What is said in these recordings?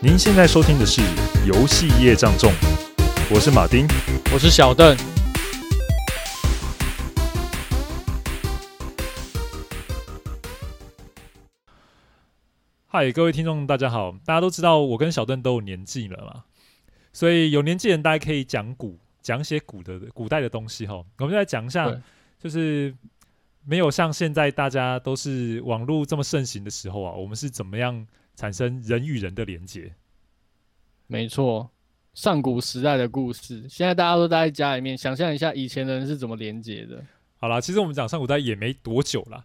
您现在收听的是《游戏业障重》，我是马丁，我是小邓。嗨，各位听众，大家好！大家都知道我跟小邓都有年纪了嘛，所以有年纪人大家可以讲古，讲些古的古代的东西哈。我们就来讲一下，就是没有像现在大家都是网络这么盛行的时候啊，我们是怎么样产生人与人的连接？没错，上古时代的故事，现在大家都待在家里面，想象一下以前的人是怎么连接的。好啦，其实我们讲上古代也没多久啦，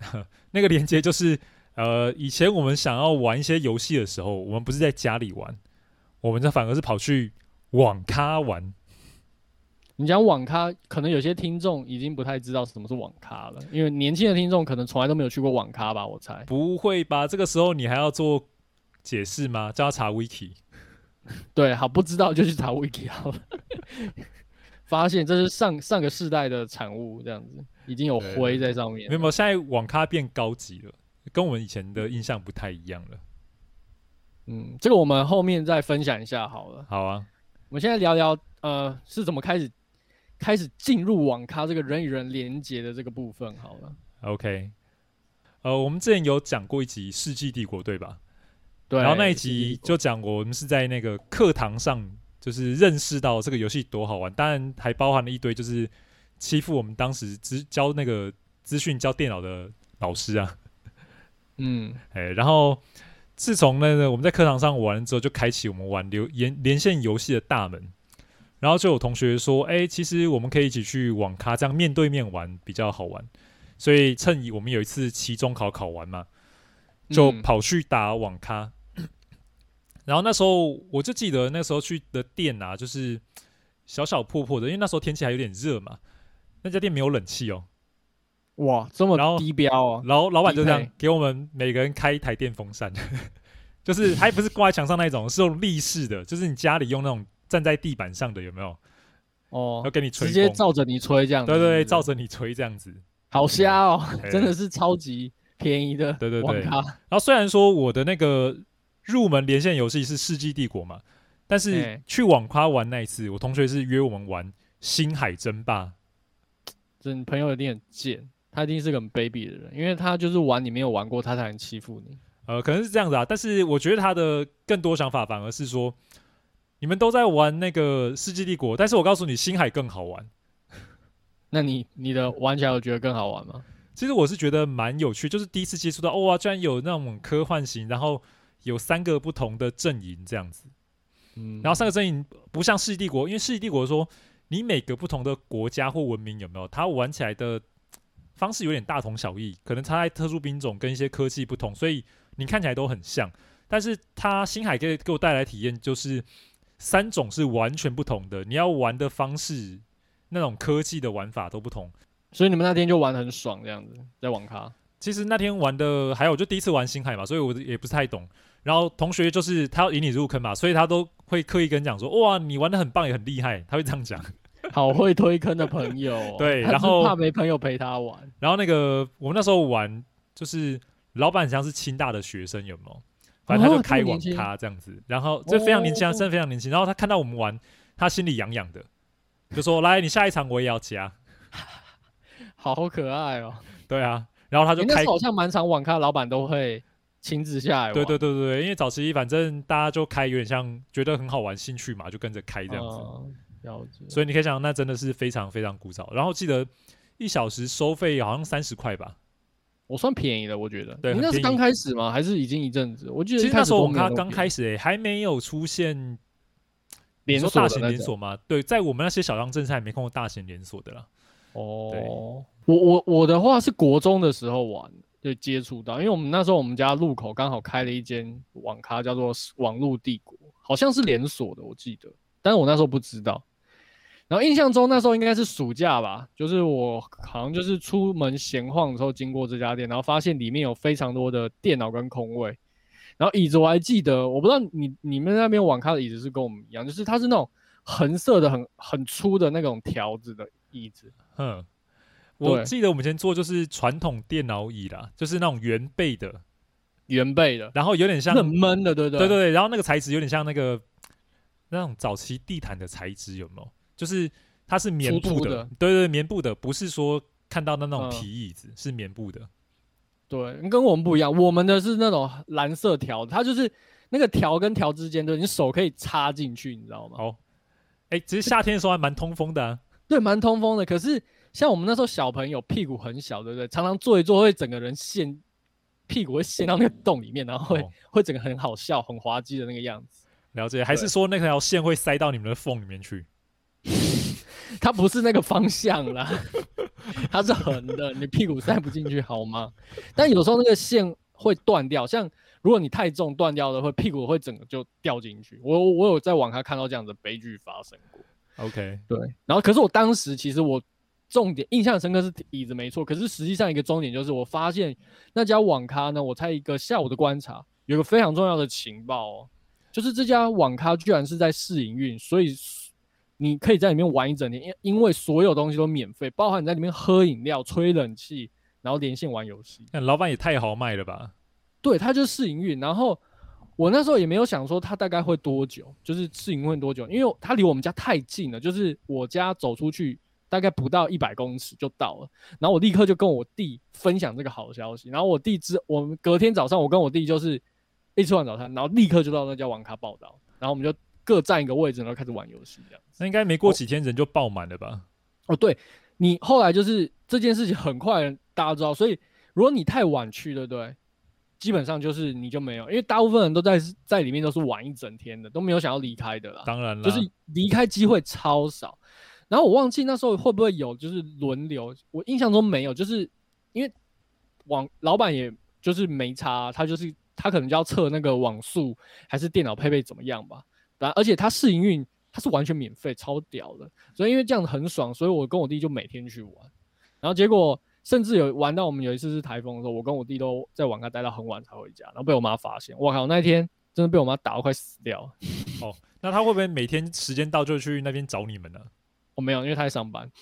那个连接就是，呃，以前我们想要玩一些游戏的时候，我们不是在家里玩，我们这反而是跑去网咖玩。你讲网咖，可能有些听众已经不太知道什么是网咖了，因为年轻的听众可能从来都没有去过网咖吧？我猜。不会吧？这个时候你还要做解释吗？叫他查 wiki。对，好，不知道就去查 wiki 好了。发现这是上上个世代的产物，这样子已经有灰在上面。没有，现在网咖变高级了，跟我们以前的印象不太一样了。嗯，这个我们后面再分享一下好了。好啊，我们现在聊聊呃是怎么开始开始进入网咖这个人与人连接的这个部分好了。OK，呃，我们之前有讲过一集《世纪帝国》，对吧？对，然后那一集就讲我们是在那个课堂上，就是认识到这个游戏多好玩，当然还包含了一堆就是欺负我们当时资教那个资讯教电脑的老师啊。嗯，哎，然后自从那个我们在课堂上玩了之后，就开启我们玩流连连线游戏的大门。然后就有同学说：“哎，其实我们可以一起去网咖，这样面对面玩比较好玩。”所以趁我们有一次期中考考完嘛，就跑去打网咖。嗯、然后那时候我就记得那时候去的店啊，就是小小破破的，因为那时候天气还有点热嘛。那家店没有冷气哦。哇，这么低标哦。然后老板就这样给我们每个人开一台电风扇，就是还不是挂在墙上那种，是用立式的，就是你家里用那种。站在地板上的有没有？哦，要给你吹，直接照着你吹这样子。对对对，照着你吹这样子，好瞎哦，真的是超级便宜的。对对对。然后虽然说我的那个入门连线游戏是《世纪帝国》嘛，但是去网咖玩那一次，我同学是约我们玩《星海争霸》。这你朋友一定很贱，他一定是个很卑鄙的人，因为他就是玩你没有玩过，他才能欺负你。呃，可能是这样子啊，但是我觉得他的更多想法反而是说。你们都在玩那个《世纪帝国》，但是我告诉你，星海更好玩。那你你的玩起来有觉得更好玩吗？其实我是觉得蛮有趣，就是第一次接触到，哇，居然有那种科幻型，然后有三个不同的阵营这样子。嗯，然后三个阵营不像《世纪帝国》，因为《世纪帝国》说你每个不同的国家或文明有没有，它玩起来的方式有点大同小异，可能它在特殊兵种跟一些科技不同，所以你看起来都很像。但是它星海给给我带来体验就是。三种是完全不同的，你要玩的方式，那种科技的玩法都不同，所以你们那天就玩得很爽这样子，在网咖。其实那天玩的还有，就第一次玩星海嘛，所以我也不是太懂。然后同学就是他要引你入坑嘛，所以他都会刻意跟你讲说：“哇，你玩的很棒，也很厉害。”他会这样讲。好会推坑的朋友喔。对，然后怕没朋友陪他玩。然后那个我们那时候玩，就是老板像是清大的学生，有没有？反正他就开网咖这样子，然后就非常年轻，真的非常年轻。然后他看到我们玩，他心里痒痒的，就说：“来，你下一场我也要加。”好可爱哦。对啊，然后他就开，欸、好像满场网咖老板都会亲自下来。对对对对，因为早期反正大家就开，有点像觉得很好玩，兴趣嘛，就跟着开这样子。了解。所以你可以想，那真的是非常非常古早。然后记得一小时收费好像三十块吧。我算便宜的，我觉得。对，你那是刚开始吗？还是已经一阵子？我记得其实那时候网咖刚开始还没有出现连锁大型连锁吗？对，在我们那些小乡镇上还没看过大型连锁的啦。哦，我我我的话是国中的时候玩就接触到，因为我们那时候我们家路口刚好开了一间网咖，叫做网络帝国，好像是连锁的，我记得，但是我那时候不知道。然后印象中那时候应该是暑假吧，就是我好像就是出门闲晃的时候经过这家店，然后发现里面有非常多的电脑跟空位，然后椅子我还记得，我不知道你你们那边网咖的椅子是跟我们一样，就是它是那种横色的很很粗的那种条子的椅子。嗯，我记得我们以前坐就是传统电脑椅啦，就是那种圆背的，圆背的，然后有点像很闷的，对对对对对，然后那个材质有点像那个那种早期地毯的材质，有没有？就是它是棉布的，对，对对，棉布的，不是说看到的那种皮椅子，嗯、是棉布的。对，跟我们不一样，我们的是那种蓝色条，它就是那个条跟条之间，对，你手可以插进去，你知道吗？哦，哎，其实夏天的时候还蛮通风的、啊，对，蛮通风的。可是像我们那时候小朋友屁股很小，对不对？常常坐一坐会整个人陷，屁股会陷到那个洞里面，然后会、哦、会整个很好笑、很滑稽的那个样子。了解，还是说那条线会塞到你们的缝里面去？它不是那个方向啦，它是横的，你屁股塞不进去好吗？但有时候那个线会断掉，像如果你太重断掉的，会屁股会整个就掉进去。我我有在网上看到这样的悲剧发生过。OK，对。然后可是我当时其实我重点印象深刻是椅子没错，可是实际上一个重点就是我发现那家网咖呢，我在一个下午的观察，有个非常重要的情报哦，就是这家网咖居然是在试营运，所以。你可以在里面玩一整天，因因为所有东西都免费，包含你在里面喝饮料、吹冷气，然后连线玩游戏。那老板也太豪迈了吧？对，他就是试营运。然后我那时候也没有想说他大概会多久，就是试营运多久，因为他离我们家太近了，就是我家走出去大概不到一百公尺就到了。然后我立刻就跟我弟分享这个好消息。然后我弟之我们隔天早上，我跟我弟就是一吃完早餐，然后立刻就到那家网咖报道，然后我们就。各占一个位置，然后开始玩游戏，这样。那应该没过几天人就爆满了吧？哦，哦，对，你后来就是这件事情很快大家知道，所以如果你太晚去，对不对？基本上就是你就没有，因为大部分人都在在里面都是玩一整天的，都没有想要离开的啦。当然了，就是离开机会超少。然后我忘记那时候会不会有就是轮流，我印象中没有，就是因为网老板也就是没差，他就是他可能就要测那个网速还是电脑配备怎么样吧。而且它试营运，它是完全免费，超屌的。所以因为这样子很爽，所以我跟我弟就每天去玩。然后结果甚至有玩到我们有一次是台风的时候，我跟我弟都在网咖待到很晚才回家，然后被我妈发现。我靠，那一天真的被我妈打到快死掉。哦，那他会不会每天时间到就去那边找你们呢？我、哦、没有，因为他在上班。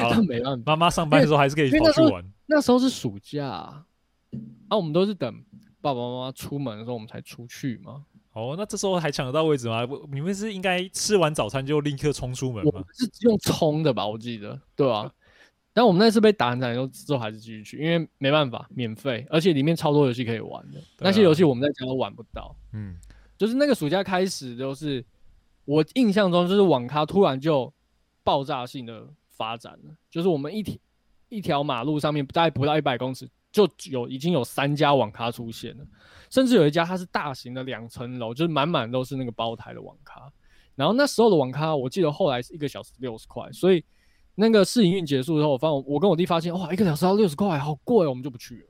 好没办法，妈妈上班的时候还是可以跑去玩。那时候是暑假，啊，我们都是等爸爸妈妈出门的时候我们才出去嘛。哦，那这时候还抢得到位置吗？你们是应该吃完早餐就立刻冲出门吗？我们是用冲的吧，我记得，对吧、啊？但我们那次被打很惨，之后还是继续去，因为没办法，免费，而且里面超多游戏可以玩的。啊、那些游戏我们在家都玩不到。嗯，就是那个暑假开始，就是我印象中就是网咖突然就爆炸性的发展了，就是我们一条一条马路上面大概不到一百公尺。就有已经有三家网咖出现了，甚至有一家它是大型的两层楼，就是满满都是那个包台的网咖。然后那时候的网咖，我记得后来是一个小时六十块，所以那个试营运结束之后，我发现我跟我弟发现，哇，一个小时要六十块，好贵哦，我们就不去了。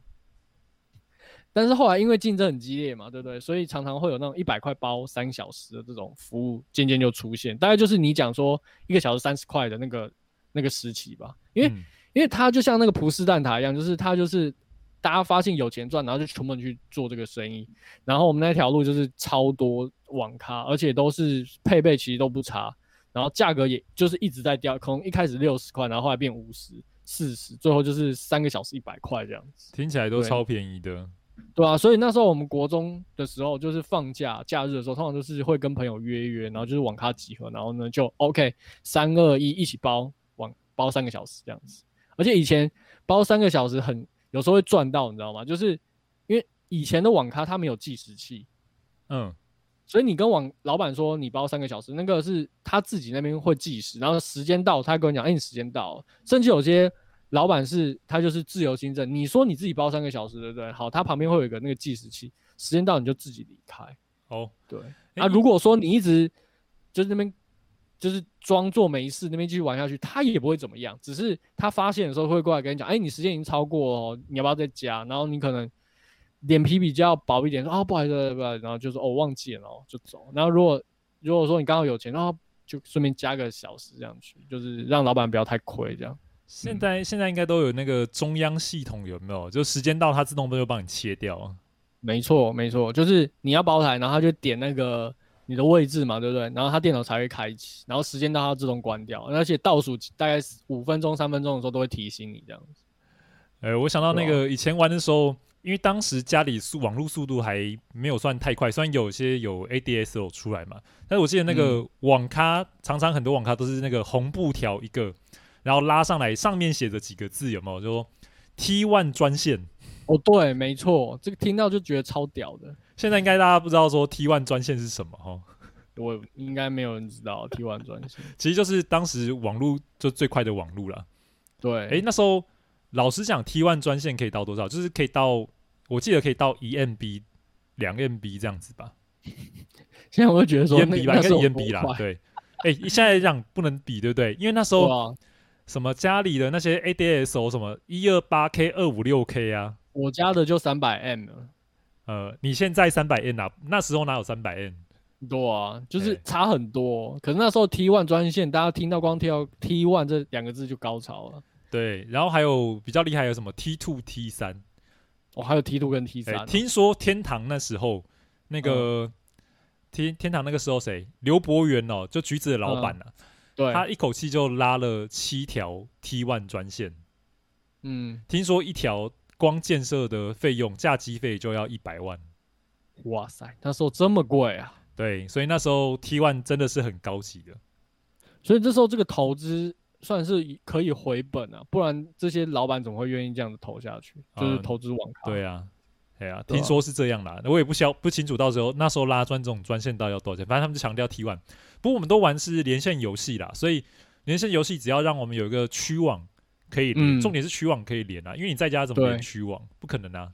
但是后来因为竞争很激烈嘛，对不对？所以常常会有那种一百块包三小时的这种服务，渐渐就出现。大概就是你讲说一个小时三十块的那个那个时期吧，因为、嗯、因为它就像那个葡式蛋挞一样，就是它就是。大家发现有钱赚，然后就全部去做这个生意。然后我们那条路就是超多网咖，而且都是配备其实都不差，然后价格也就是一直在掉，可能一开始六十块，然后后来变五十、四十，最后就是三个小时一百块这样子。听起来都超便宜的。对，对啊，所以那时候我们国中的时候，就是放假假日的时候，通常都是会跟朋友约约，然后就是网咖集合，然后呢就 OK 三二一一起包网包三个小时这样子。而且以前包三个小时很。有时候会赚到，你知道吗？就是因为以前的网咖它没有计时器，嗯，所以你跟网老板说你包三个小时，那个是他自己那边会计时，然后时间到他跟你讲，哎、欸，你时间到了。甚至有些老板是他就是自由行政，你说你自己包三个小时，对不对？好，他旁边会有一个那个计时器，时间到你就自己离开。哦，对。那、欸啊、如果说你一直就是那边。就是装作没事，那边继续玩下去，他也不会怎么样。只是他发现的时候会过来跟你讲：“哎、欸，你时间已经超过了，你要不要再加？”然后你可能脸皮比较薄一点，说：“啊，不好意思，不好意思。”然后就说：“哦，忘记了，就走。”然后如果如果说你刚好有钱，然后就顺便加个小时这样去，就是让老板不要太亏这样。现在、嗯、现在应该都有那个中央系统有没有？就时间到，它自动就帮你切掉啊。没错，没错，就是你要包台，然后他就点那个。你的位置嘛，对不对？然后它电脑才会开启，然后时间到它自动关掉，而且倒数大概五分钟、三分钟的时候都会提醒你这样子。呃，我想到那个以前玩的时候，因为当时家里速网络速度还没有算太快，虽然有些有 ADSL 出来嘛，但是我记得那个网咖、嗯、常常很多网咖都是那个红布条一个，然后拉上来上面写着几个字，有没有？就说 T one 专线。哦，对，没错，这个听到就觉得超屌的。现在应该大家不知道说 T One 专线是什么哈？我应该没有人知道 T One 专线，其实就是当时网络就最快的网络了。对，哎，那时候。老实讲，T One 专线可以到多少？就是可以到，我记得可以到一 MB、两 MB 这样子吧。现在我就觉得说，一 MB 吧，应该一 MB 啦。对，哎、欸，现在这样不能比，对不对？因为那时候什么家里的那些 ADSL 什么一二八 K、二五六 K 啊，我家的就三百 M 了。呃，你现在三百 N 啊？那时候哪有三百 N？多啊，就是差很多。欸、可是那时候 T one 专线，大家听到光听到 T1 这两个字就高潮了。对，然后还有比较厉害有什么 T two T 三，哦，还有 T two 跟 T 三、哦。听说天堂那时候那个、嗯、天天堂那个时候谁？刘博元哦，就橘子的老板呐、啊嗯，对，他一口气就拉了七条 T one 专线。嗯，听说一条光建设的费用，架机费就要一百万。哇塞，那时候这么贵啊？对，所以那时候 T one 真的是很高级的。所以这时候这个投资。算是可以回本啊，不然这些老板怎么会愿意这样子投下去？嗯、就是投资网咖。对啊，对啊，听说是这样啦，我也不晓不清楚，到时候那时候拉砖这种专线到底要多少钱？反正他们就强调 T One。不过我们都玩是连线游戏啦，所以连线游戏只要让我们有一个区网可以连，嗯、重点是区网可以连啊，因为你在家怎么连区网？不可能啊。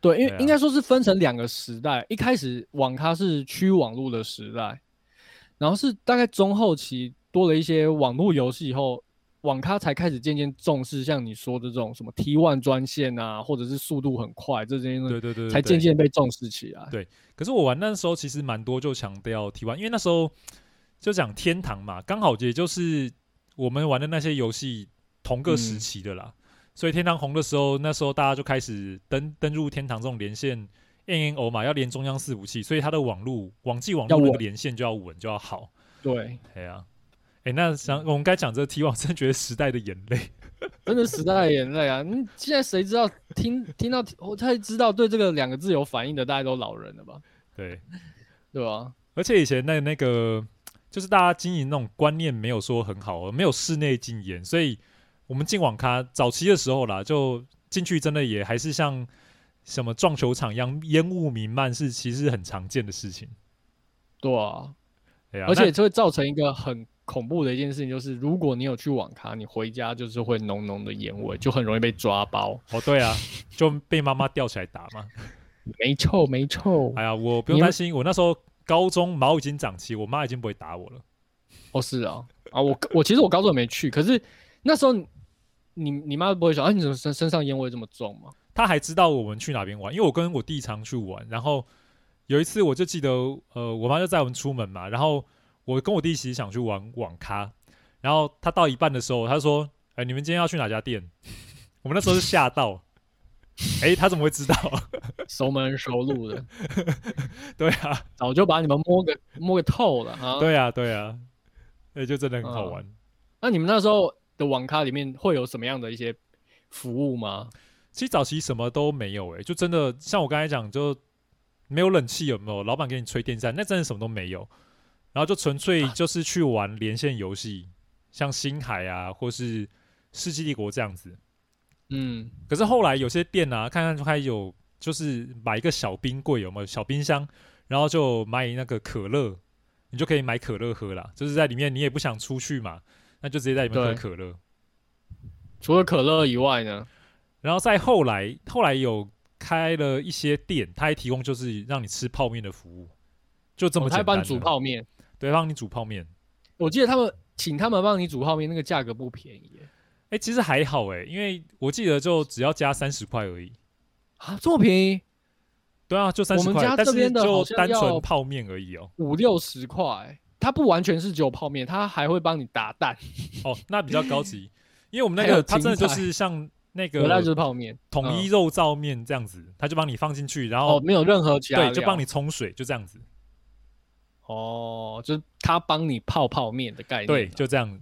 对，因为应该说是分成两个时代，一开始网咖是区网络的时代，然后是大概中后期。多了一些网络游戏以后，网咖才开始渐渐重视像你说的这种什么 T one 专线啊，或者是速度很快这些，对对对，才渐渐被重视起来。对，可是我玩那时候其实蛮多就强调 T one，因为那时候就讲天堂嘛，刚好也就是我们玩的那些游戏同个时期的啦，嗯，所以天堂红的时候，那时候大家就开始登登入天堂这种连线 N N O 嘛，要连中央伺服器，所以它的网络网际网络那个连线就要稳就要好。对，对啊。哎、欸，那想我们该讲这个 T 网真的觉得时代的眼泪，真的时代的眼泪啊！你现在谁知道听听到我才知道对这个两个字有反应的，大家都老人了吧？对，对吧？而且以前那那个就是大家经营那种观念没有说很好，没有室内禁言，所以我们进网咖早期的时候啦，就进去真的也还是像什么撞球场一样，烟雾弥漫是其实是很常见的事情。对啊，对啊，而且就会造成一个很。恐怖的一件事情就是，如果你有去网咖，你回家就是会浓浓的烟味，就很容易被抓包。哦，对啊，就被妈妈吊起来打嘛。没臭，没臭。哎呀，我不用担心，我那时候高中毛已经长齐，我妈已经不会打我了。哦，是啊，啊，我我其实我高中也没去，可是那时候你你妈不会说啊，你怎么身身上烟味这么重吗？她还知道我们去哪边玩，因为我跟我弟常去玩，然后有一次我就记得，呃，我妈就载我们出门嘛，然后。我跟我弟其实想去玩网咖，然后他到一半的时候，他说：“哎、欸，你们今天要去哪家店？” 我们那时候是吓到，哎、欸，他怎么会知道？熟门熟路的，对啊，早就把你们摸个摸个透了啊。对啊，对啊，哎、欸，就真的很好玩、嗯。那你们那时候的网咖里面会有什么样的一些服务吗？其实早期什么都没有、欸，哎，就真的像我刚才讲，就没有冷气，有没有？老板给你吹电扇，那真的什么都没有。然后就纯粹就是去玩连线游戏，像星海啊，或是世纪帝国这样子。嗯，可是后来有些店啊，看看就还有就是买一个小冰柜，有没有小冰箱？然后就买那个可乐，你就可以买可乐喝了。就是在里面，你也不想出去嘛，那就直接在里面喝可乐。除了可乐以外呢？然后再后来，后来有开了一些店，他还提供就是让你吃泡面的服务，就这么简单。他还帮你煮泡面。对，帮你煮泡面。我记得他们请他们帮你煮泡面，那个价格不便宜。哎、欸，其实还好哎，因为我记得就只要加三十块而已。啊，这么便宜？对啊，就三十块。我们家这边的就单纯泡面而已哦，五六十块。它不完全是只有泡面，它还会帮你打蛋。哦，那比较高级，因为我们那个它真的就是像那个，那就是泡面，统一肉燥面这样子，它就帮你放进去，然后、哦、没有任何其他，对，就帮你冲水，就这样子。哦，就是他帮你泡泡面的概念，对，就这样，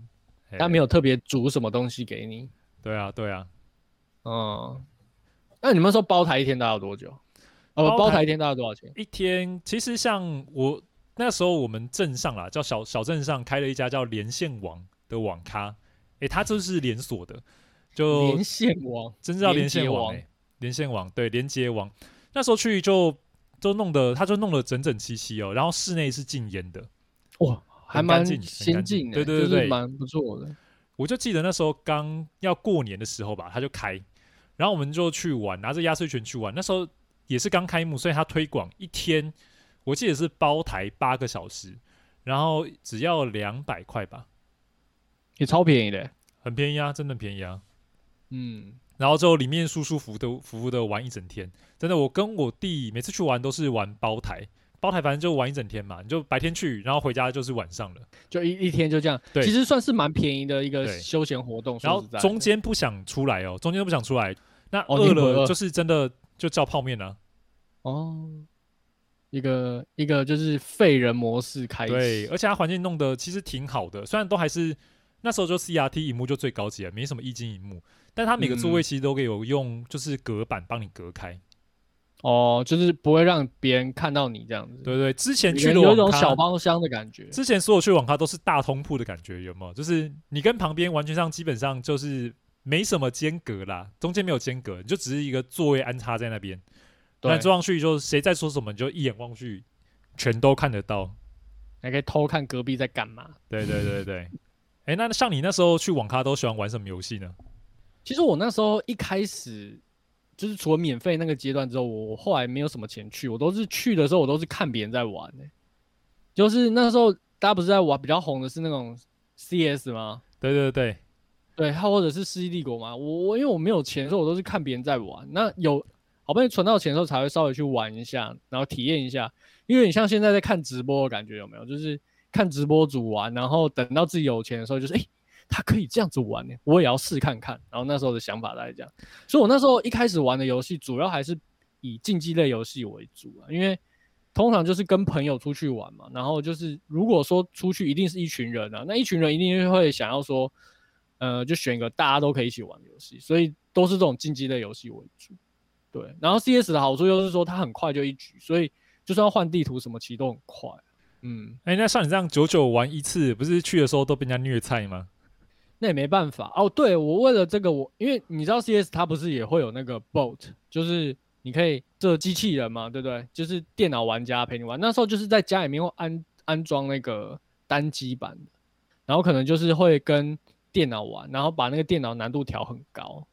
他没有特别煮什么东西给你。对啊，对啊，嗯，那你们说包台一天大概要多久？哦，包台一天大概多少钱？一天其实像我那时候我们镇上啦，叫小小镇上开了一家叫连线网的网咖，诶、欸，它就是连锁的，就连线网，真叫连线网、欸，连线网对连接网。那时候去就都弄得，他就弄得整整齐齐哦，然后室内是禁烟的，哇，还蛮先进的，对对对对，蛮不错的。我就记得那时候刚要过年的时候吧，他就开，然后我们就去玩，拿着压岁钱去玩。那时候也是刚开幕，所以他推广一天，我记得是包台八个小时，然后只要两百块吧，也超便宜的，很便宜啊，真的便宜啊。嗯，然后之后里面舒舒服服的服务的玩一整天，真的，我跟我弟每次去玩都是玩包台。包台反正就玩一整天嘛，你就白天去，然后回家就是晚上了，就一一天就这样。对，其实算是蛮便宜的一个休闲活动。然后中间不想出来哦，中间都不想出来，那饿了就是真的就叫泡面啊。哦，一个一个就是废人模式开始。对，而且它环境弄得其实挺好的，虽然都还是那时候就 CRT 荧幕就最高级了，没什么液晶荧幕，但它每个座位其实都可以有用，就是隔板帮你隔开。哦，就是不会让别人看到你这样子。对对，之前去的有一种小包厢的感觉。之前所有去网咖都是大通铺的感觉，有没有？就是你跟旁边完全上基本上就是没什么间隔啦，中间没有间隔，你就只是一个座位安插在那边。对，坐上去就谁在说什么，你就一眼望去，全都看得到，还可以偷看隔壁在干嘛。对对对对。哎、欸，那像你那时候去网咖都喜欢玩什么游戏呢？其实我那时候一开始。就是除了免费那个阶段之后，我后来没有什么钱去，我都是去的时候，我都是看别人在玩的、欸。就是那时候大家不是在玩比较红的是那种 CS 吗？对对对，对，还或者是世纪帝国嘛。我我因为我没有钱，所以我都是看别人在玩。那有好不容易存到钱的时候，才会稍微去玩一下，然后体验一下。因为你像现在在看直播的感觉有没有？就是看直播主玩，然后等到自己有钱的时候，就是哎。他可以这样子玩呢，我也要试看看。然后那时候的想法来讲，所以我那时候一开始玩的游戏，主要还是以竞技类游戏为主啊。因为通常就是跟朋友出去玩嘛，然后就是如果说出去一定是一群人啊，那一群人一定会想要说，呃，就选一个大家都可以一起玩游戏，所以都是这种竞技类游戏为主。对，然后 CS 的好处就是说它很快就一局，所以就算要换地图什么，其实都很快。嗯，哎、欸，那像你这样久久玩一次，不是去的时候都被人家虐菜吗？那也没办法哦。对，我为了这个，我因为你知道 CS 它不是也会有那个 bot，就是你可以这机器人嘛，对不对？就是电脑玩家陪你玩。那时候就是在家里面会安安装那个单机版的，然后可能就是会跟电脑玩，然后把那个电脑难度调很高，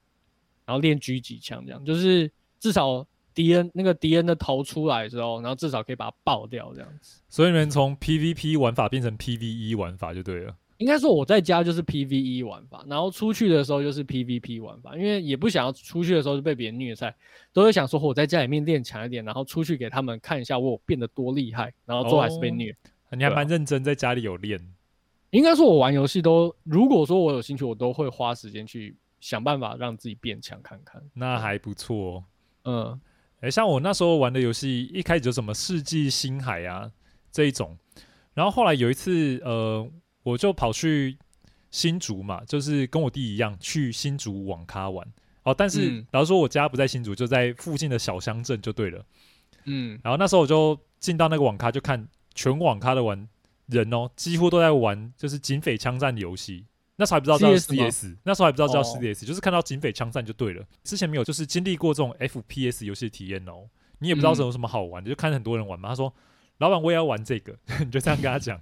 然后练狙击枪这样，就是至少敌人那个敌人的头出来之后，然后至少可以把它爆掉这样子。所以你们从 PVP 玩法变成 PVE 玩法就对了。应该说我在家就是 PVE 玩法，然后出去的时候就是 PVP 玩法，因为也不想要出去的时候就被别人虐菜，都会想说我在家里面练强一点，然后出去给他们看一下我变得多厉害，然后最后还是被虐。哦、你还蛮认真，在家里有练。应该说我玩游戏都，如果说我有兴趣，我都会花时间去想办法让自己变强看看。那还不错、哦。嗯，哎、欸，像我那时候玩的游戏，一开始就什么世纪星海啊这一种，然后后来有一次，呃。我就跑去新竹嘛，就是跟我弟一样去新竹网咖玩哦。但是，然后、嗯、说我家不在新竹，就在附近的小乡镇就对了。嗯，然后那时候我就进到那个网咖，就看全网咖的玩人哦，几乎都在玩就是警匪枪战的游戏。那时候还不知道叫 CS，那时候还不知道叫 CS，就是看到警匪枪战就对了。之前没有就是经历过这种 FPS 游戏的体验哦，你也不知道有什么好玩的，就看很多人玩嘛。他说：“老板，我也要玩这个。”你就这样跟他讲。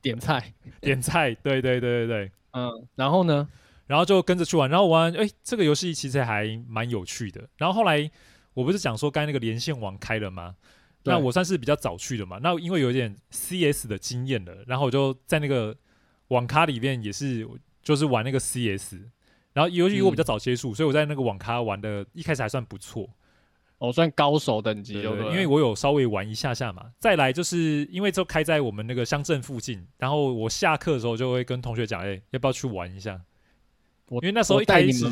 点菜，点菜，对对对对对，嗯，然后呢，然后就跟着去玩，然后玩，哎，这个游戏其实还蛮有趣的。然后后来我不是讲说刚才那个连线网开了吗？那我算是比较早去的嘛。那因为有点 CS 的经验了，然后我就在那个网咖里面也是就是玩那个 CS。然后由于我比较早接触，嗯，所以我在那个网咖玩的一开始还算不错。我、哦、算高手等级，对，因为我有稍微玩一下下嘛。再来就是因为就开在我们那个乡镇附近，然后我下课的时候就会跟同学讲，哎、欸，要不要去玩一下？因为那时候一开始，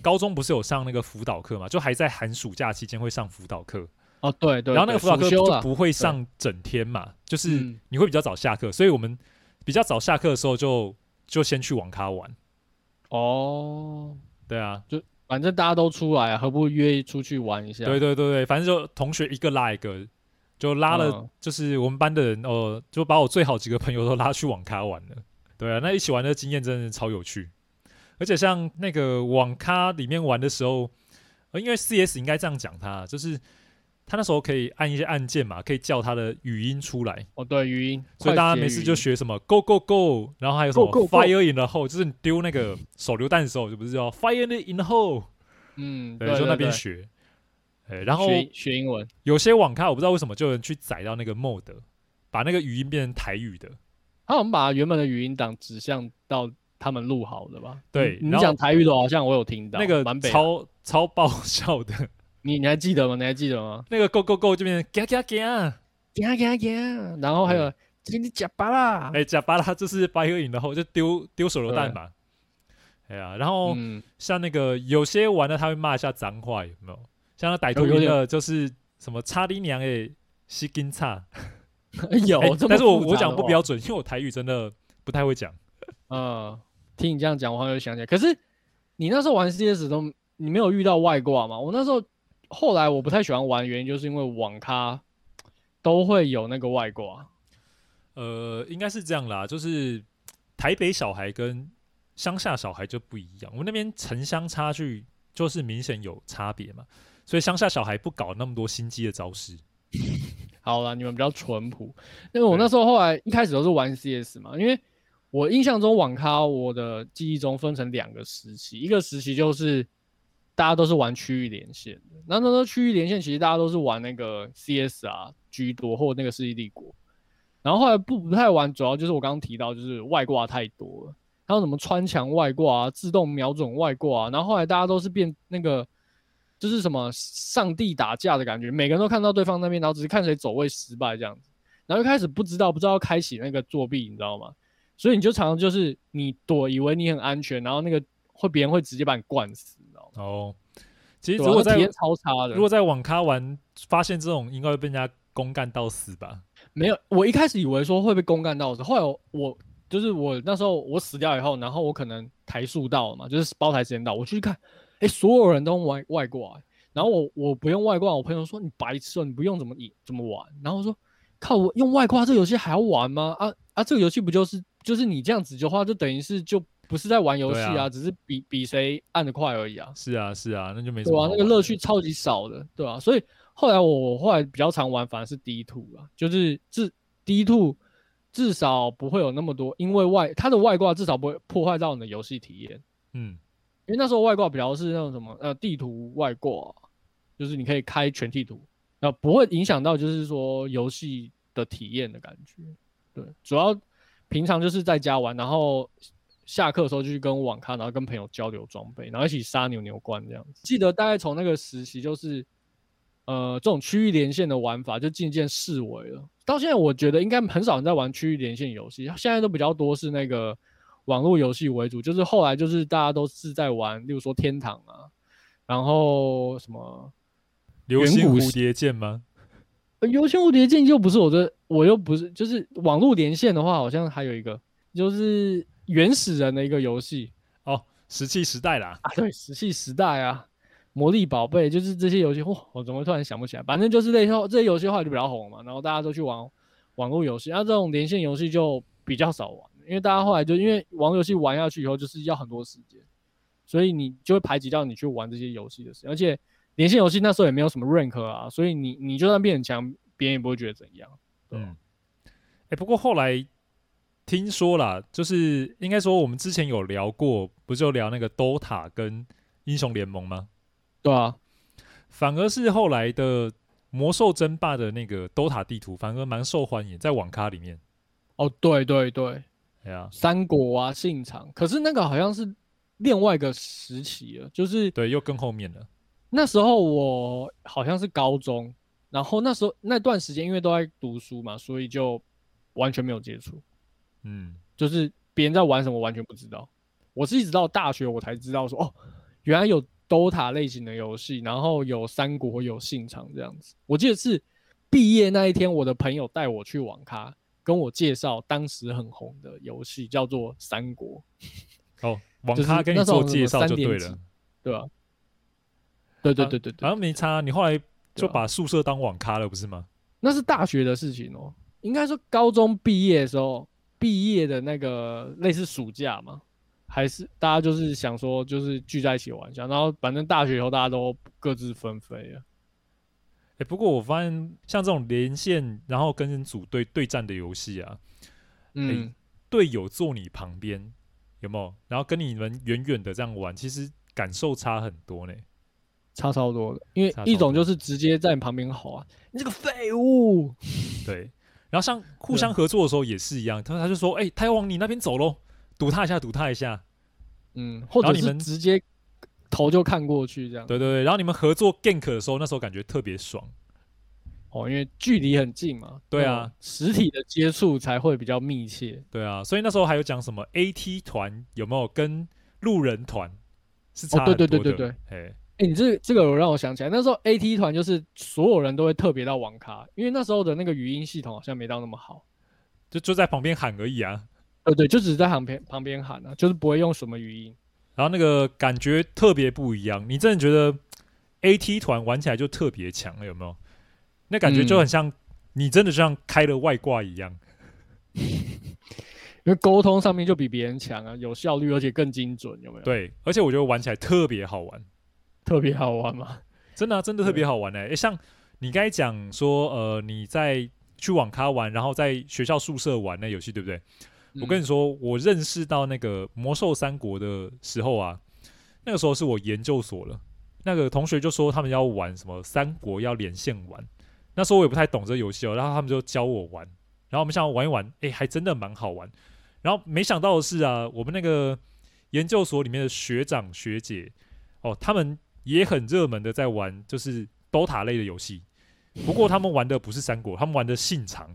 高中不是有上那个辅导课嘛，就还在寒暑假期间会上辅导课。哦，对对。然后那个辅导课就不会上整天嘛，就是你会比较早下课，所以我们比较早下课的时候就就先去网咖玩。哦，对啊，就。反正大家都出来，啊何不约出去玩一下？对对对对，反正就同学一个拉一个，就拉了，就是我们班的人哦、呃，就把我最好几个朋友都拉去网咖玩了。对啊，那一起玩的经验真的超有趣。而且像那个网咖里面玩的时候，呃，因为 CS 应该这样讲它，就是他那时候可以按一些按键嘛，可以叫他的语音出来。哦，对，语音。所以大家没事就学什么 Go Go Go，然后还有什么 Fire in the hole，就是你丢那个手榴弹的时候，就不是叫 Fire in the hole。嗯，对，就那边学，哎，然后学学英文。有些网咖我不知道为什么就能去载到那个 mode，把那个语音变成台语的。他们把原本的语音档指向到他们录好的吧？对，你讲台语的，好像我有听到那个超超爆笑的。你你还记得吗？你还记得吗？那个 Go Go Go 这边，嘎嘎嘎，嘎嘎嘎，然后还有今天假巴拉，哎，假巴啦就是 Fire in the hole，就丢丢手榴弹嘛。哎呀，然后像那个有些玩的他会骂一下脏话，有没有？像那歹徒音的，就是什么“差你娘 哎，西金差”，有。但是我我讲不标准，因为我台语真的不太会讲。嗯，听你这样讲，我好像想起来。可是你那时候玩 CS 都你没有遇到外挂吗？我那时候后来我不太喜欢玩，原因就是因为网咖都会有那个外挂。呃，应该是这样啦，就是台北小孩跟。乡下小孩就不一样，我们那边城乡差距就是明显有差别嘛，所以乡下小孩不搞那么多心机的招式。好了，你们比较淳朴。因为我那时候后来一开始都是玩 CS 嘛，因为我印象中网咖我的记忆中分成两个时期，一个时期就是大家都是玩区域连线的，那那时候区域连线其实大家都是玩那个 CS 啊居多，或那个世纪帝国，然后后来不不太玩，主要就是我刚刚提到就是外挂太多了。还有什么穿墙外挂啊，自动瞄准外挂啊，然后后来大家都是变那个，就是什么上帝打架的感觉，每个人都看到对方那边，然后只是看谁走位失败这样子，然后一开始不知道不知道开启那个作弊，你知道吗？所以你就常常就是你躲，以为你很安全，然后那个会别人会直接把你灌死，哦，其实如果在超差的，如果在网咖玩，发现这种应该会被人家公干到死吧？没有，我一开始以为说会被公干到死，后来我。我就是我那时候我死掉以后，然后我可能台数到了嘛，就是包台时间到，我去看，哎、欸，所有人都用外外挂、欸，然后我我不用外挂，我朋友说你白痴、哦，你不用怎么怎么玩？然后我说靠，我用外挂这游戏还要玩吗？啊啊，这个游戏不就是就是你这样子的话，就等于是就不是在玩游戏啊，啊，只是比比谁按的快而已啊。是啊是啊，那就没什么。对啊，那个乐趣超级少的，对啊。所以后来我后来比较常玩，反而是 D two 啊，就是至 D two。至少不会有那么多，因为外它的外挂至少不会破坏到你的游戏体验。嗯，因为那时候外挂比较是那种什么呃地图外挂，就是你可以开全地图，那不会影响到就是说游戏的体验的感觉。对，主要平常就是在家玩，然后下课的时候就去跟网咖，然后跟朋友交流装备，然后一起杀牛牛关这样子。记得大概从那个时期就是。呃，这种区域连线的玩法就渐渐式微了。到现在，我觉得应该很少人在玩区域连线游戏，现在都比较多是那个网络游戏为主。就是后来就是大家都是在玩，例如说天堂啊，然后什么流星蝴蝶剑吗？流星蝴蝶剑又不是我的，我又不是，就是网络连线的话，好像还有一个就是原始人的一个游戏哦，石器时代啦，啊，对，石器时代啊。魔力宝贝就是这些游戏，哇！我怎么会突然想不起来？反正就是那些这些游戏后来就比较红嘛，然后大家都去玩网络游戏，那、啊、这种连线游戏就比较少玩，因为大家后来就因为网络游戏玩下去以后就是要很多时间，所以你就会排挤掉你去玩这些游戏的时间，而且连线游戏那时候也没有什么 rank 啊，所以你你就算变很强，别人也不会觉得怎样。嗯，哎、欸，不过后来听说啦，就是应该说我们之前有聊过，不就聊那个 DOTA 跟英雄联盟吗？对啊，反而是后来的魔兽争霸的那个 DOTA 地图，反而蛮受欢迎，在网咖里面。哦，对对对，对啊，三国啊，信长，可是那个好像是另外一个时期了，就是对，又更后面了。那时候我好像是高中，然后那时候那段时间因为都在读书嘛，所以就完全没有接触。嗯，就是别人在玩什么，完全不知道。我是一直到大学我才知道说，哦，原来有。DOTA 类型的游戏，然后有三国，有信长这样子。我记得是毕业那一天，我的朋友带我去网咖，跟我介绍当时很红的游戏，叫做三国。哦，网咖跟你做介绍就对了，对吧？对对对对对，好像没差。你后来就把宿舍当网咖了，不是吗？那是大学的事情哦。应该说高中毕业的时候，毕业的那个类似暑假嘛，还是大家就是想说就是聚在一起玩一下，然后反正大学以后大家都各自纷飞了。哎、欸，不过我发现像这种连线然后跟人组队对战的游戏啊，嗯，队、欸、友坐你旁边有没有？然后跟你们远远的这样玩，其实感受差很多呢。差超多的，因为一种就是直接在你旁边吼啊，你这个废物。对，然后像互相合作的时候也是一样，他他就说，哎、欸，他要往你那边走喽，堵他一下，堵他一下。嗯，或者你们直接头就看过去这样。对对对，然后你们合作 gank 的时候，那时候感觉特别爽。哦，因为距离很近嘛。对啊，实体的接触才会比较密切。对啊，所以那时候还有讲什么 AT 团有没有跟路人团是差很多的。哦、对对对对对，哎。哎、欸，你这这个有让我想起来，那时候 AT 团就是所有人都会特别到网咖，因为那时候的那个语音系统好像没到那么好，就就在旁边喊而已啊。呃，对，就只是在旁边旁边喊啊，就是不会用什么语音。然后那个感觉特别不一样，你真的觉得 AT 团玩起来就特别强，有没有？那感觉就很像你真的就像开了外挂一样，嗯、因为沟通上面就比别人强啊，有效率而且更精准，有没有？对，而且我觉得玩起来特别好玩。特别好玩吗？真的啊，真的特别好玩哎、欸！诶、欸，像你刚才讲说，呃，你在去网咖玩，然后在学校宿舍玩那游戏，对不对？嗯、我跟你说，我认识到那个魔兽三国的时候啊，那个时候是我研究所了。那个同学就说他们要玩什么三国要连线玩，那时候我也不太懂这游戏哦，然后他们就教我玩，然后我们想玩一玩，哎、欸，还真的蛮好玩。然后没想到的是啊，我们那个研究所里面的学长学姐哦，他们。也很热门的在玩，就是 DOTA 类的游戏。不过他们玩的不是三国，他们玩的信长。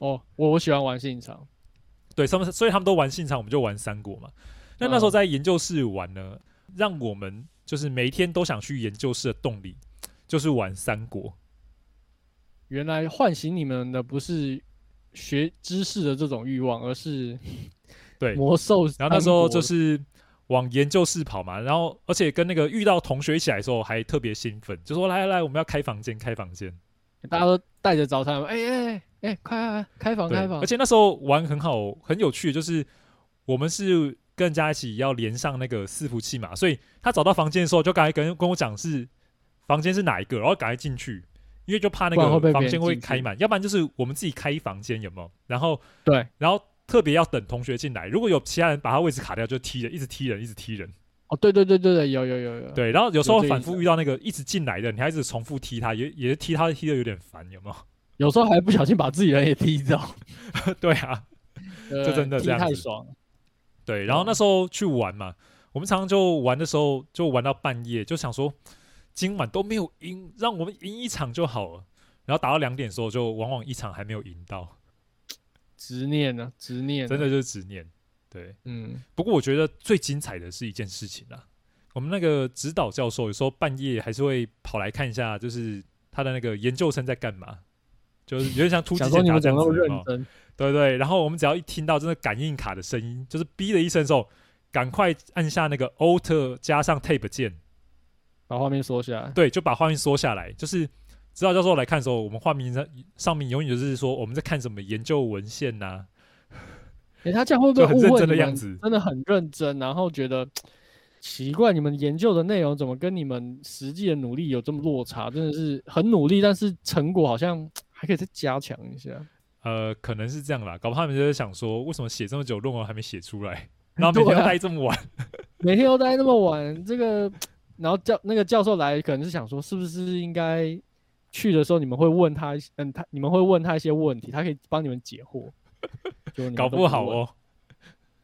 哦，我我喜欢玩信长。对，他们所以他们都玩信长，我们就玩三国嘛。那那时候在研究室玩呢，让我们就是每一天都想去研究室的动力，就是玩三国。原来唤醒你们的不是学知识的这种欲望，而是 对魔兽。然后那时候就是。往研究室跑嘛，然后而且跟那个遇到同学一起来的时候还特别兴奋，就说来来来，我们要开房间，开房间，大家都带着早餐，哎哎哎，快开开房开房。而且那时候玩很好，很有趣，就是我们是跟人家一起要连上那个伺服器嘛，所以他找到房间的时候就赶快跟跟我讲是房间是哪一个，然后赶快进去，因为就怕那个房间会开满，要不然就是我们自己开房间有没有？然后对，然后。特别要等同学进来，如果有其他人把他位置卡掉，就踢人，一直踢人，一直踢人。哦，对对对对对，有有有有。对，然后有时候反复遇到那个一直进来的，你还一直重复踢他，也也是踢他踢的有点烦，有没有？有时候还不小心把自己人也踢走。对啊，就真的这样子。太爽。对，然后那时候去玩嘛，我们常常就玩的时候就玩到半夜，就想说今晚都没有赢，让我们赢一场就好了。然后打到两点的时候，就往往一场还没有赢到。执念啊？执念真的就是执念。对，嗯。不过我觉得最精彩的是一件事情啊，我们那个指导教授有时候半夜还是会跑来看一下，就是他的那个研究生在干嘛，就是有点像突击检查这样子。认真。对对。然后我们只要一听到真的感应卡的声音，就是哔的一声的时候，赶快按下那个 Alt 加上 Tab 键，把画面缩下来。对，就把画面缩下来，就是。指导教授来看的时候，我们画面上上面永远就是说我们在看什么研究文献呐、啊。哎、欸，他这样会不会很认真的样子？真的很认真，然后觉得奇怪，你们研究的内容怎么跟你们实际的努力有这么落差？真的是很努力，但是成果好像还可以再加强一下。呃，可能是这样啦，搞不好他们就在想说，为什么写这么久论文还没写出来？然后每天都待这么晚，每天都待那么晚，这个，然后教那个教授来，可能是想说，是不是应该？去的时候，你们会问他，嗯，他你们会问他一些问题，他可以帮你们解惑。就搞不好哦，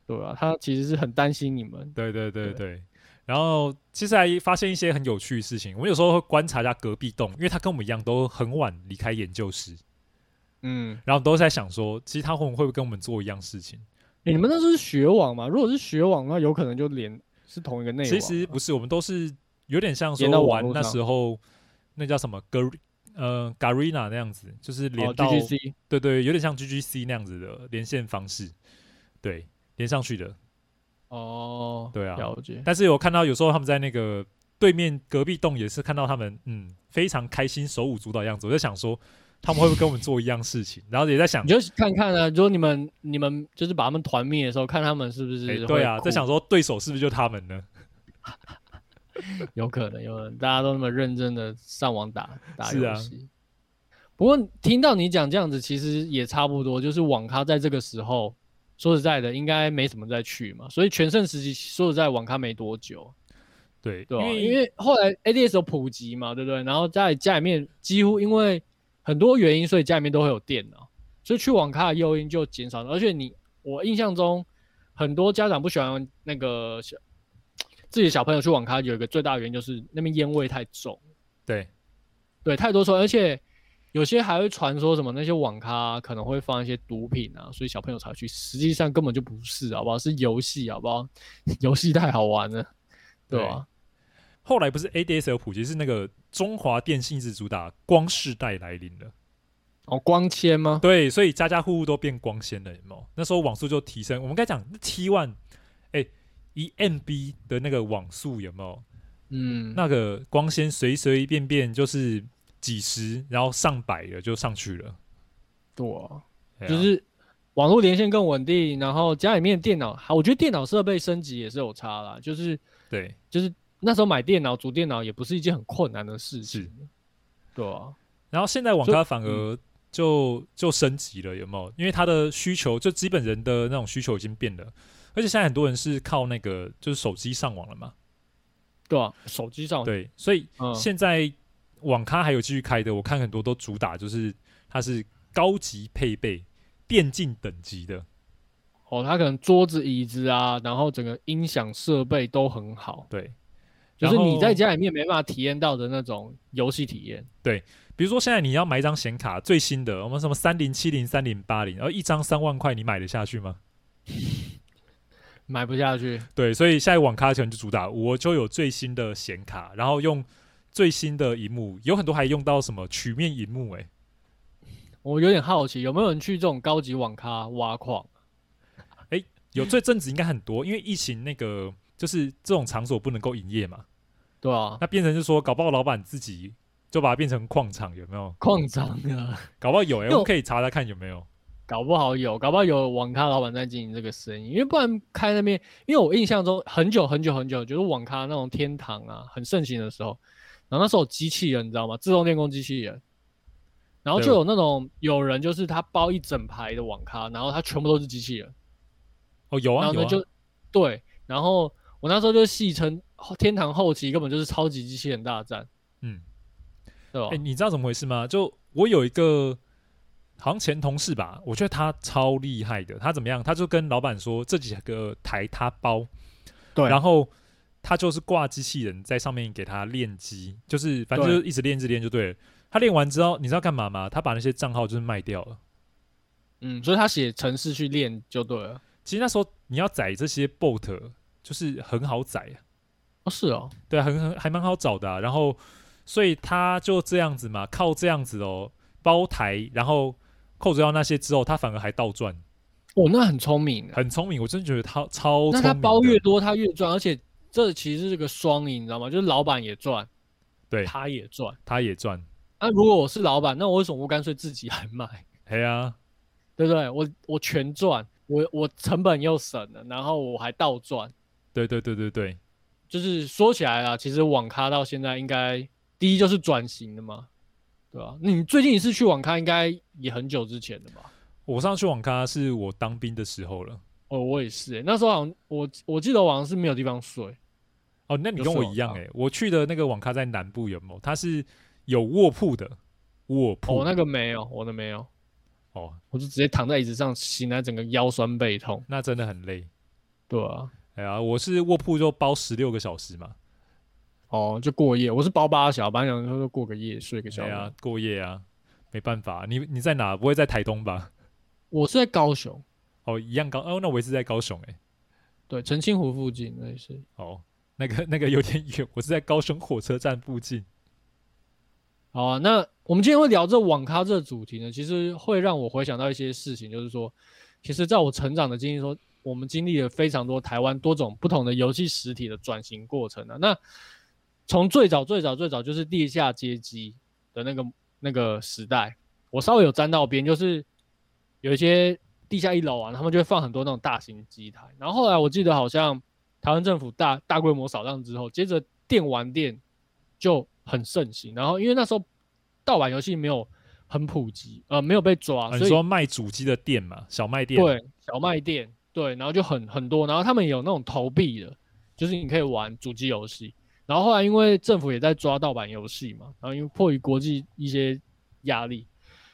对啊，他其实是很担心你们。对对对对，对。然后其实还发现一些很有趣的事情。我有时候会观察一下隔壁栋，因为他跟我们一样都很晚离开研究室。嗯。然后都在想说，其实他会不会跟我们做一样事情？欸，你们那是学网吗？如果是学网，那有可能就连是同一个内容。其实不是，我们都是有点像说玩那时候那叫什么歌。呃，Garena 那样子，就是连到，哦、GGC 对对，有点像 GGC 那样子的连线方式，对，连上去的。哦，对啊，了解。但是有看到有时候他们在那个对面隔壁栋也是看到他们，嗯，非常开心手舞足蹈的样子，我就想说。他们会不会跟我们做一样事情？然后也在想，你就看看啊，如果你们你们就是把他们团灭的时候，看他们是不是、欸？对啊，在想说对手是不是就他们呢？有可能，有可能，大家都那么认真的上网打打游戏。啊、不过听到你讲这样子，其实也差不多，就是网咖在这个时候，说实在的，应该没什么再去嘛。所以全盛时期，说实在，网咖没多久。对对、啊，因为因为后来 ADS 有普及嘛，对不对？然后在家里面几乎因为。很多原因，所以家里面都会有电脑，所以去网咖的诱因就减少了。而且你，我印象中，很多家长不喜欢那个小自己的小朋友去网咖，有一个最大的原因就是那边烟味太重。对，对，太多说，而且有些还会传说什么那些网咖可能会放一些毒品啊，所以小朋友才去。实际上根本就不是，好不好？是游戏，好不好？游戏太好玩了，对吧？后来不是 ADSL 普及，是那个中华电信一直主打光世代来临了。哦，光纤吗？对，所以家家户户都变光纤了，有没有？那时候网速就提升。我们该讲 T1，哎，一 MB 的那个网速有没有？嗯，那个光纤随随便便就是几十，然后上百的就上去了。对啊，就是网络连线更稳定，然后家里面电脑，我觉得电脑设备升级也是有差啦。就是对，就是。那时候买电脑、组电脑也不是一件很困难的事情，是，对啊。然后现在网咖反而就就，就升级了，有没有？因为它的需求，就基本人的那种需求已经变了，而且现在很多人是靠那个就是手机上网了嘛，对啊，手机上网。对，所以现在网咖还有继续开的，我看很多都主打就是它是高级配备、电竞等级的。哦，它可能桌子、椅子啊，然后整个音响设备都很好，对。就是你在家里面没办法体验到的那种游戏体验。对，比如说现在你要买一张显卡，最新的我们什么三零七零、三零八零，然后一张三万块，你买得下去吗？买不下去。对，所以下一网咖可能就主打，我就有最新的显卡，然后用最新的荧幕，有很多还用到什么曲面荧幕。哎，我有点好奇，有没有人去这种高级网咖挖矿？哎，有，这阵子应该很多，因为疫情那个就是这种场所不能够营业嘛。对啊，那变成就是说，搞不好老板自己就把它变成矿场，有没有？矿场啊，搞不好有哎、欸，我们可以查查看有没有。搞不好有，搞不好有网咖老板在经营这个生意，因为不然开那边，因为我印象中很久很久很久，就是网咖那种天堂啊，很盛行的时候，然后那时候有机器人，你知道吗？自动电工机器人，然后就有那种有人就是他包一整排的网咖，然后他全部都是机器人。哦，有啊，然后就，有啊。对，然后我那时候就戏称。天堂后期根本就是超级机器人大战，嗯，对吧？哎、欸，你知道怎么回事吗？就我有一个好像前同事吧，我觉得他超厉害的。他怎么样？他就跟老板说这几个台他包，对，然后他就是挂机器人在上面给他练机，就是反正就是一直练，一直练就对了。他练完之后，你知道干嘛吗？他把那些账号就是卖掉了。嗯，所以他写程式去练就对了。其实那时候你要载这些 bot，就是很好载啊。哦，是哦，对啊，很很还蛮好找的啊。然后，所以他就这样子嘛，靠这样子哦，包台，然后扣除掉那些之后，他反而还倒赚。哦，那很聪明，很聪明，我真的觉得他超聪明。那他包越多，他越赚，而且这其实是个双赢，你知道吗？就是老板也赚，对，他也赚，他也赚。那、啊、如果我是老板，那我为什么不干脆自己来卖？对啊，对不对？我我全赚，我我成本又省了，然后我还倒赚。对对对对对。就是说起来啊，其实网咖到现在应该第一就是转型的嘛，对吧、啊？你最近一次去网咖应该也很久之前的吧？我上次去网咖是我当兵的时候了。哦，我也是、欸，那时候好像我我记得我好像是没有地方睡。哦，那你跟我一样哎、欸，我去的那个网咖在南部有没有？它是有卧铺的，卧铺。哦，那个没有，我的没有。哦，我就直接躺在椅子上，醒来整个腰酸背痛，那真的很累。对啊。哎呀，我是卧铺就包十六个小时嘛，哦，就过夜。我是包八小时，班长说就过个夜，睡个觉。对啊，过夜啊，没办法。你你在哪？不会在台东吧？我是在高雄。哦，一样高。哦，那我也是在高雄哎。对，澄清湖附近那也是。哦，那个那个有点远，我是在高雄火车站附近。好啊，那我们今天会聊这网咖这个主题呢，其实会让我回想到一些事情，就是说，其实在我成长的经历说。我们经历了非常多台湾多种不同的游戏实体的转型过程啊。那从最早最早最早就是地下街机的那个那个时代，我稍微有沾到边，就是有一些地下一楼啊，他们就会放很多那种大型机台。然后后来我记得好像台湾政府大大规模扫荡之后，接着电玩店就很盛行。然后因为那时候盗版游戏没有很普及，呃，没有被抓，啊、所以说卖主机的店嘛，小卖店，对，小卖店，对，然后就很很多，然后他们有那种投币的，就是你可以玩主机游戏。然后后来因为政府也在抓盗版游戏嘛，然后因为迫于国际一些压力，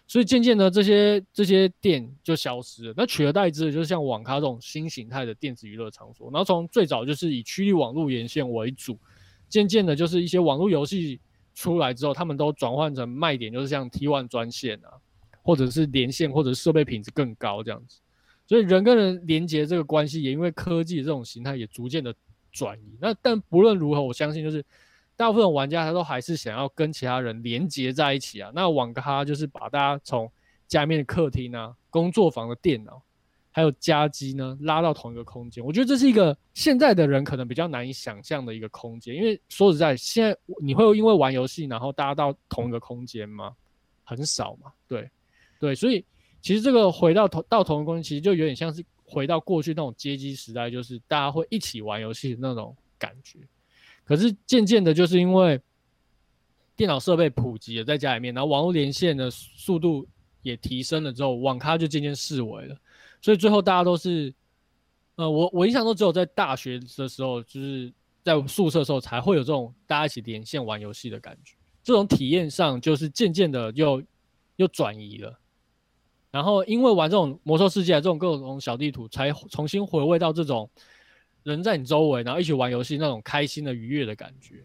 所以渐渐的这些这些店就消失了。那取而代之的就是像网咖这种新形态的电子娱乐场所。然后从最早就是以区域网络连线为主，渐渐的就是一些网络游戏出来之后，他们都转换成卖点，就是像 T1 专线啊，或者是连线，或者设备品质更高这样子。所以人跟人连接这个关系，也因为科技这种形态，也逐渐的。转移。那但不论如何，我相信就是大部分玩家他都还是想要跟其他人连接在一起啊。那网咖就是把大家从家里面的客厅啊、工作房的电脑，还有家机呢拉到同一个空间。我觉得这是一个现在的人可能比较难以想象的一个空间，因为说实在，现在你会因为玩游戏然后大家到同一个空间吗？很少嘛。对对，所以其实这个回到同到同一个空间，其实就有点像是。回到过去那种街机时代，就是大家会一起玩游戏那种感觉。可是渐渐的，就是因为电脑设备普及了，在家里面，然后网络连线的速度也提升了之后，网咖就渐渐式微了。所以最后大家都是，呃，我我印象中只有在大学的时候，就是在宿舍的时候才会有这种大家一起连线玩游戏的感觉。这种体验上，就是渐渐的又又转移了。然后，因为玩这种魔兽世界这种各种小地图，才重新回味到这种人在你周围，然后一起玩游戏那种开心的愉悦的感觉。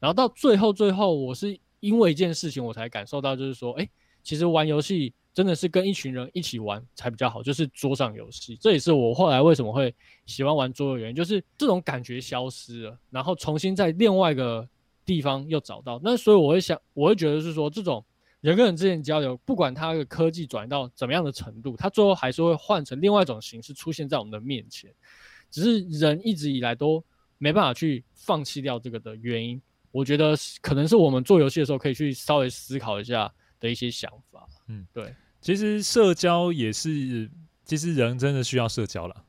然后到最后，最后我是因为一件事情，我才感受到，就是说，哎，其实玩游戏真的是跟一群人一起玩才比较好，就是桌上游戏。这也是我后来为什么会喜欢玩桌游的原因，就是这种感觉消失了，然后重新在另外一个地方又找到。那所以我会想，我会觉得是说这种。人跟人之间交流，不管它的科技转移到怎么样的程度，它最后还是会换成另外一种形式出现在我们的面前。只是人一直以来都没办法去放弃掉这个的原因，我觉得可能是我们做游戏的时候可以去稍微思考一下的一些想法。嗯，对，其实社交也是，其实人真的需要社交了。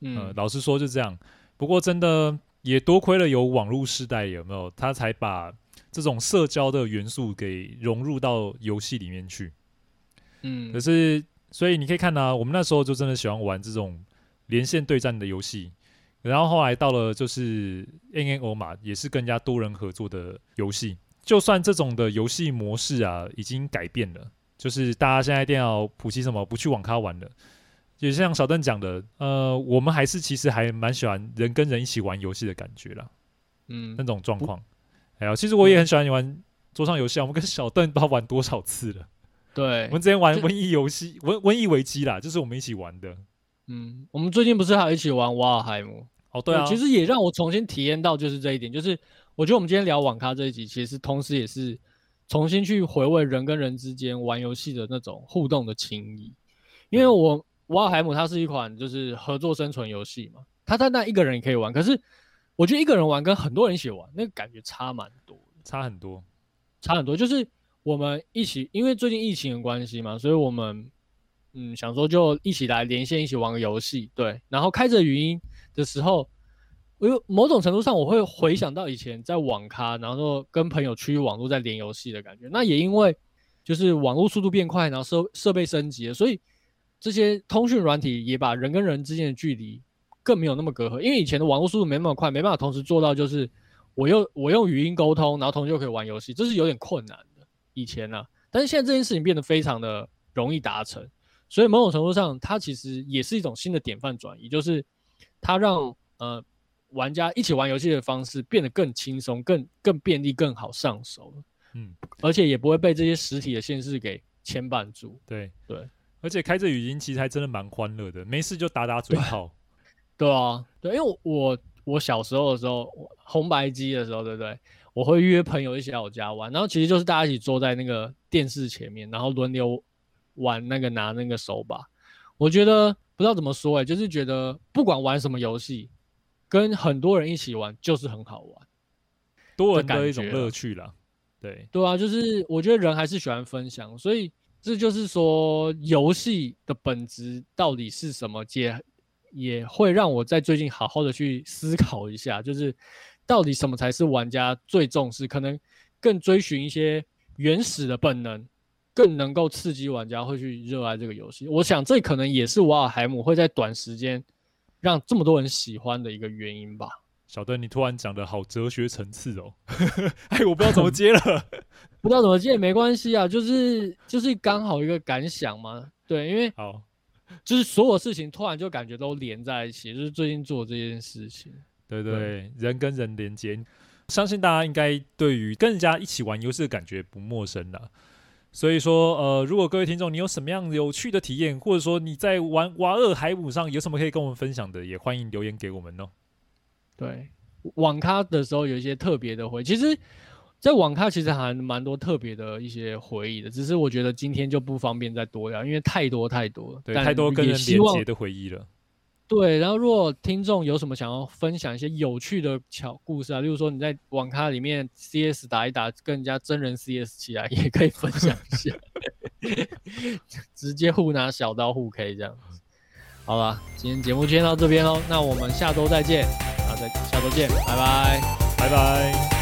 嗯、呃，老实说就这样。不过真的也多亏了有网络时代，有没有？他才把。这种社交的元素给融入到游戏里面去，嗯，可是所以你可以看到、啊，我们那时候就真的喜欢玩这种连线对战的游戏，然后后来到了就是 N N O 嘛，也是更加多人合作的游戏。就算这种的游戏模式啊已经改变了，就是大家现在一定要普及什么不去网咖玩了，就像小邓讲的，呃，我们还是其实还蛮喜欢人跟人一起玩游戏的感觉啦，嗯，那种状况。哎呀，其实我也很喜欢玩桌上游戏啊！我们跟小邓不知道玩多少次了。对，我们之前玩瘟疫游戏，瘟瘟疫危机啦，就是我们一起玩的。嗯，我们最近不是还一起玩瓦尔海姆？哦，对啊，其实也让我重新体验到就是这一点，就是我觉得我们今天聊网咖这一集，其实同时也是重新去回味人跟人之间玩游戏的那种互动的情谊。因为我瓦尔海姆它是一款就是合作生存游戏嘛，它单单一个人也可以玩，可是。我觉得一个人玩跟很多人一起玩，那个感觉差蛮多，差很多，差很多。就是我们一起，因为最近疫情的关系嘛，所以我们嗯想说就一起来连线，一起玩个游戏，对。然后开着语音的时候，我有某种程度上我会回想到以前在网咖，然后跟朋友区域网络在连游戏的感觉。那也因为就是网络速度变快，然后设设备升级了，所以这些通讯软体也把人跟人之间的距离。更没有那么隔阂，因为以前的网络速度没那么快，没办法同时做到，就是我用我用语音沟通，然后同时就可以玩游戏，这是有点困难的。以前呢、啊，但是现在这件事情变得非常的容易达成，所以某种程度上，它其实也是一种新的典范转移，就是它让呃玩家一起玩游戏的方式变得更轻松、更更便利、更好上手。嗯，而且也不会被这些实体的限制给牵绊住。对对，而且开着语音其实还真的蛮欢乐的，没事就打打嘴炮。对啊，对，因为我我小时候的时候，红白机的时候，对不对？我会约朋友一起来我家玩，然后其实就是大家一起坐在那个电视前面，然后轮流玩那个拿那个手把。我觉得不知道怎么说哎，就是觉得不管玩什么游戏，跟很多人一起玩就是很好玩。多人的一种乐趣啦。对对啊，就是我觉得人还是喜欢分享，所以这就是说游戏的本质到底是什么？也也会让我在最近好好的去思考一下，就是到底什么才是玩家最重视，可能更追寻一些原始的本能，更能够刺激玩家会去热爱这个游戏。我想这可能也是瓦尔海姆会在短时间让这么多人喜欢的一个原因吧。小邓，你突然讲的好哲学层次哦，哎，我不知道怎么接了，不知道怎么接也没关系啊，就是就是刚好一个感想嘛，对，因为好，就是所有事情突然就感觉都连在一起，就是最近做这件事情，对对，对，人跟人连接，相信大家应该对于跟人家一起玩游戏的感觉不陌生了，所以说，呃，如果各位听众你有什么样有趣的体验，或者说你在玩瓦尔海姆上有什么可以跟我们分享的，也欢迎留言给我们哦。对，网咖的时候有一些特别的回，其实，在网咖其实还蛮多特别的一些回忆的，只是我觉得今天就不方便再多聊，因为太多太多了，对，太多跟人连接的回忆了。对，然后如果听众有什么想要分享一些有趣的巧故事啊，例如说你在网咖里面 CS 打一打，跟人家真人 CS 起来，也可以分享一下，直接互拿小刀互 K 这样子。好了，今天节目就先到这边喽，那我们下周再见，啊，再下周见，拜拜，拜拜。